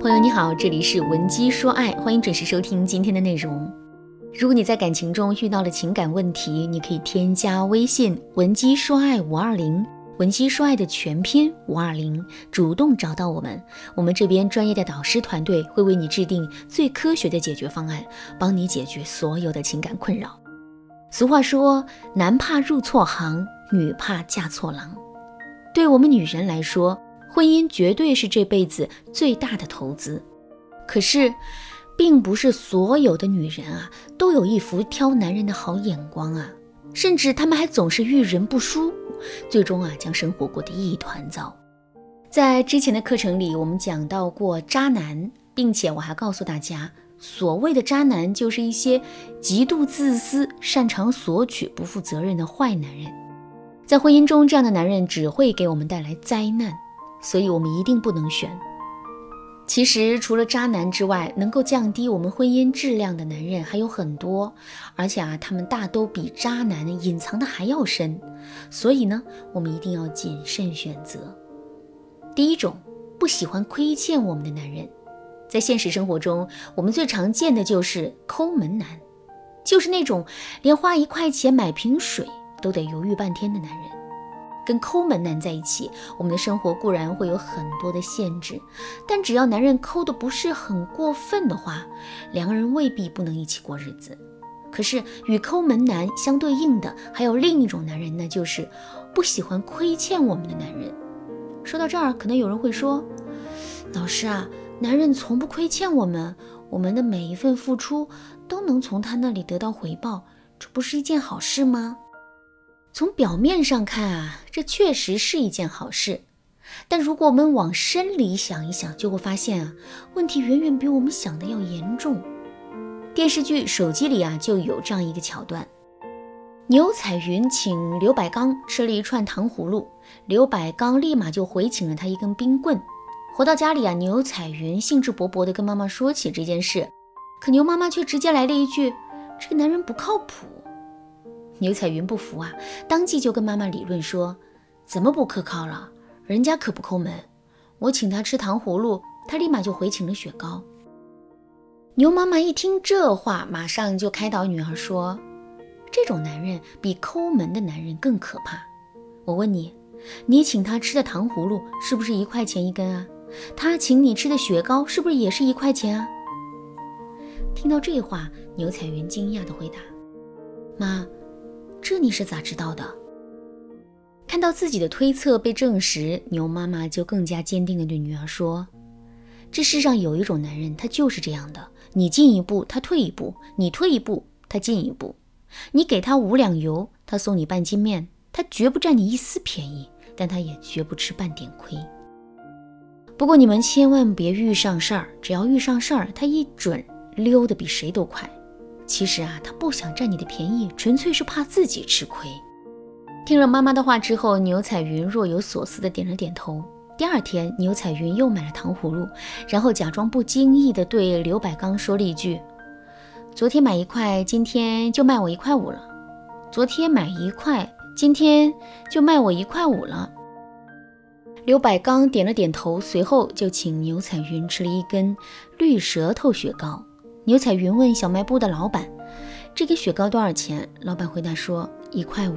朋友你好，这里是文姬说爱，欢迎准时收听今天的内容。如果你在感情中遇到了情感问题，你可以添加微信文姬说爱五二零，文姬说爱的全拼五二零，主动找到我们，我们这边专业的导师团队会为你制定最科学的解决方案，帮你解决所有的情感困扰。俗话说，男怕入错行，女怕嫁错郎。对我们女人来说，婚姻绝对是这辈子最大的投资，可是，并不是所有的女人啊都有一副挑男人的好眼光啊，甚至她们还总是遇人不淑，最终啊将生活过得一团糟。在之前的课程里，我们讲到过渣男，并且我还告诉大家，所谓的渣男就是一些极度自私、擅长索取、不负责任的坏男人。在婚姻中，这样的男人只会给我们带来灾难。所以，我们一定不能选。其实，除了渣男之外，能够降低我们婚姻质量的男人还有很多，而且啊，他们大都比渣男隐藏的还要深。所以呢，我们一定要谨慎选择。第一种，不喜欢亏欠我们的男人，在现实生活中，我们最常见的就是抠门男，就是那种连花一块钱买瓶水都得犹豫半天的男人。跟抠门男在一起，我们的生活固然会有很多的限制，但只要男人抠的不是很过分的话，两个人未必不能一起过日子。可是与抠门男相对应的，还有另一种男人，那就是不喜欢亏欠我们的男人。说到这儿，可能有人会说：“老师啊，男人从不亏欠我们，我们的每一份付出都能从他那里得到回报，这不是一件好事吗？”从表面上看啊，这确实是一件好事，但如果我们往深里想一想，就会发现啊，问题远远比我们想的要严重。电视剧《手机》里啊，就有这样一个桥段：牛彩云请刘百刚吃了一串糖葫芦，刘百刚立马就回请了他一根冰棍。回到家里啊，牛彩云兴致勃勃地跟妈妈说起这件事，可牛妈妈却直接来了一句：“这个男人不靠谱。”牛彩云不服啊，当即就跟妈妈理论说：“怎么不可靠了？人家可不抠门，我请他吃糖葫芦，他立马就回请了雪糕。”牛妈妈一听这话，马上就开导女儿说：“这种男人比抠门的男人更可怕。我问你，你请他吃的糖葫芦是不是一块钱一根啊？他请你吃的雪糕是不是也是一块钱啊？”听到这话，牛彩云惊讶地回答：“妈。”这你是咋知道的？看到自己的推测被证实，牛妈妈就更加坚定地对女儿说：“这世上有一种男人，他就是这样的。你进一步，他退一步；你退一步，他进一步。你给他五两油，他送你半斤面。他绝不占你一丝便宜，但他也绝不吃半点亏。不过你们千万别遇上事儿，只要遇上事儿，他一准溜得比谁都快。”其实啊，他不想占你的便宜，纯粹是怕自己吃亏。听了妈妈的话之后，牛彩云若有所思的点了点头。第二天，牛彩云又买了糖葫芦，然后假装不经意的对刘百刚说了一句：“昨天买一块，今天就卖我一块五了。昨天买一块，今天就卖我一块五了。”刘百刚点了点头，随后就请牛彩云吃了一根绿舌头雪糕。牛彩云问小卖部的老板：“这个雪糕多少钱？”老板回答说：“一块五。”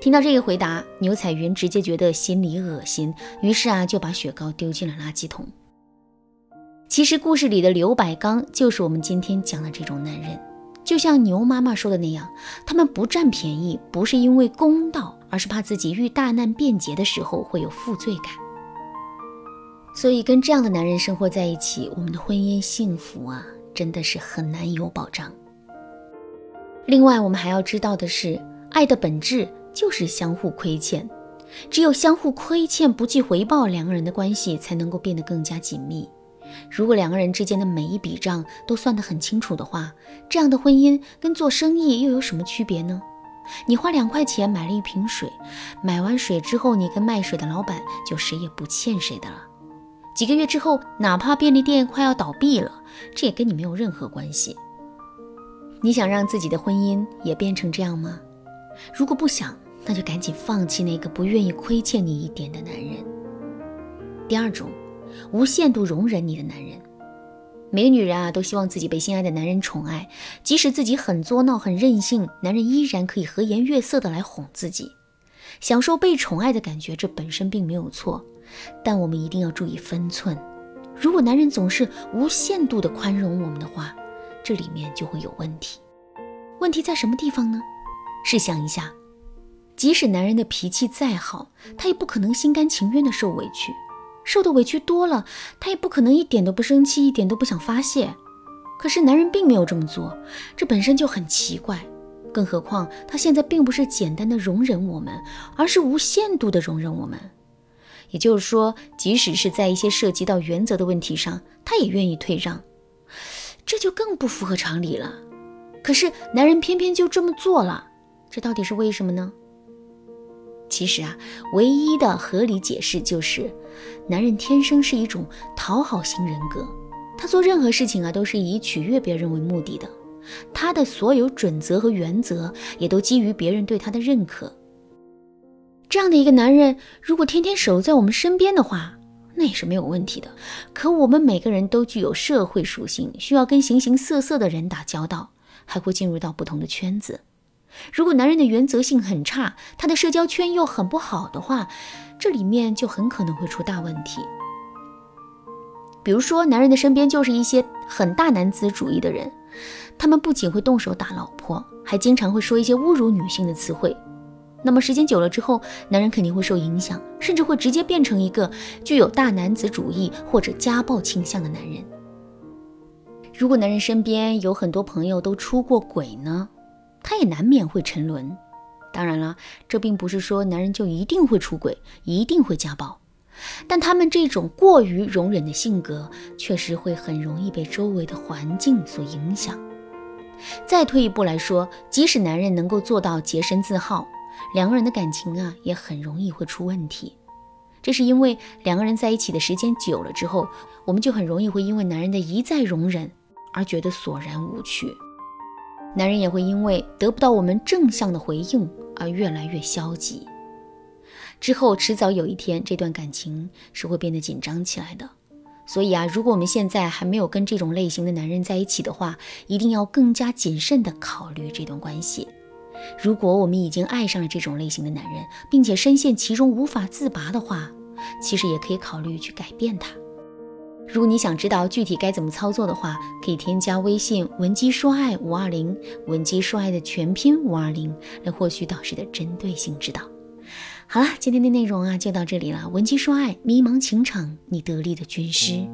听到这个回答，牛彩云直接觉得心里恶心，于是啊就把雪糕丢进了垃圾桶。其实故事里的刘百刚就是我们今天讲的这种男人，就像牛妈妈说的那样，他们不占便宜，不是因为公道，而是怕自己遇大难便捷的时候会有负罪感。所以跟这样的男人生活在一起，我们的婚姻幸福啊！真的是很难有保障。另外，我们还要知道的是，爱的本质就是相互亏欠，只有相互亏欠不计回报，两个人的关系才能够变得更加紧密。如果两个人之间的每一笔账都算得很清楚的话，这样的婚姻跟做生意又有什么区别呢？你花两块钱买了一瓶水，买完水之后，你跟卖水的老板就谁也不欠谁的了。几个月之后，哪怕便利店快要倒闭了，这也跟你没有任何关系。你想让自己的婚姻也变成这样吗？如果不想，那就赶紧放弃那个不愿意亏欠你一点的男人。第二种，无限度容忍你的男人。每个女人啊，都希望自己被心爱的男人宠爱，即使自己很作闹、很任性，男人依然可以和颜悦色的来哄自己，享受被宠爱的感觉。这本身并没有错，但我们一定要注意分寸。如果男人总是无限度的宽容我们的话，这里面就会有问题。问题在什么地方呢？试想一下，即使男人的脾气再好，他也不可能心甘情愿的受委屈。受的委屈多了，他也不可能一点都不生气，一点都不想发泄。可是男人并没有这么做，这本身就很奇怪。更何况他现在并不是简单的容忍我们，而是无限度的容忍我们。也就是说，即使是在一些涉及到原则的问题上，他也愿意退让，这就更不符合常理了。可是男人偏偏就这么做了，这到底是为什么呢？其实啊，唯一的合理解释就是，男人天生是一种讨好型人格，他做任何事情啊都是以取悦别人为目的的，他的所有准则和原则也都基于别人对他的认可。这样的一个男人，如果天天守在我们身边的话，那也是没有问题的。可我们每个人都具有社会属性，需要跟形形色色的人打交道，还会进入到不同的圈子。如果男人的原则性很差，他的社交圈又很不好的话，这里面就很可能会出大问题。比如说，男人的身边就是一些很大男子主义的人，他们不仅会动手打老婆，还经常会说一些侮辱女性的词汇。那么时间久了之后，男人肯定会受影响，甚至会直接变成一个具有大男子主义或者家暴倾向的男人。如果男人身边有很多朋友都出过轨呢？他也难免会沉沦。当然了，这并不是说男人就一定会出轨，一定会家暴，但他们这种过于容忍的性格，确实会很容易被周围的环境所影响。再退一步来说，即使男人能够做到洁身自好，两个人的感情啊，也很容易会出问题。这是因为两个人在一起的时间久了之后，我们就很容易会因为男人的一再容忍而觉得索然无趣。男人也会因为得不到我们正向的回应而越来越消极，之后迟早有一天，这段感情是会变得紧张起来的。所以啊，如果我们现在还没有跟这种类型的男人在一起的话，一定要更加谨慎地考虑这段关系。如果我们已经爱上了这种类型的男人，并且深陷其中无法自拔的话，其实也可以考虑去改变他。如果你想知道具体该怎么操作的话，可以添加微信文姬说爱五二零，文姬说爱的全拼五二零，来获取导师的针对性指导。好了，今天的内容啊就到这里了。文姬说爱，迷茫情场，你得力的军师。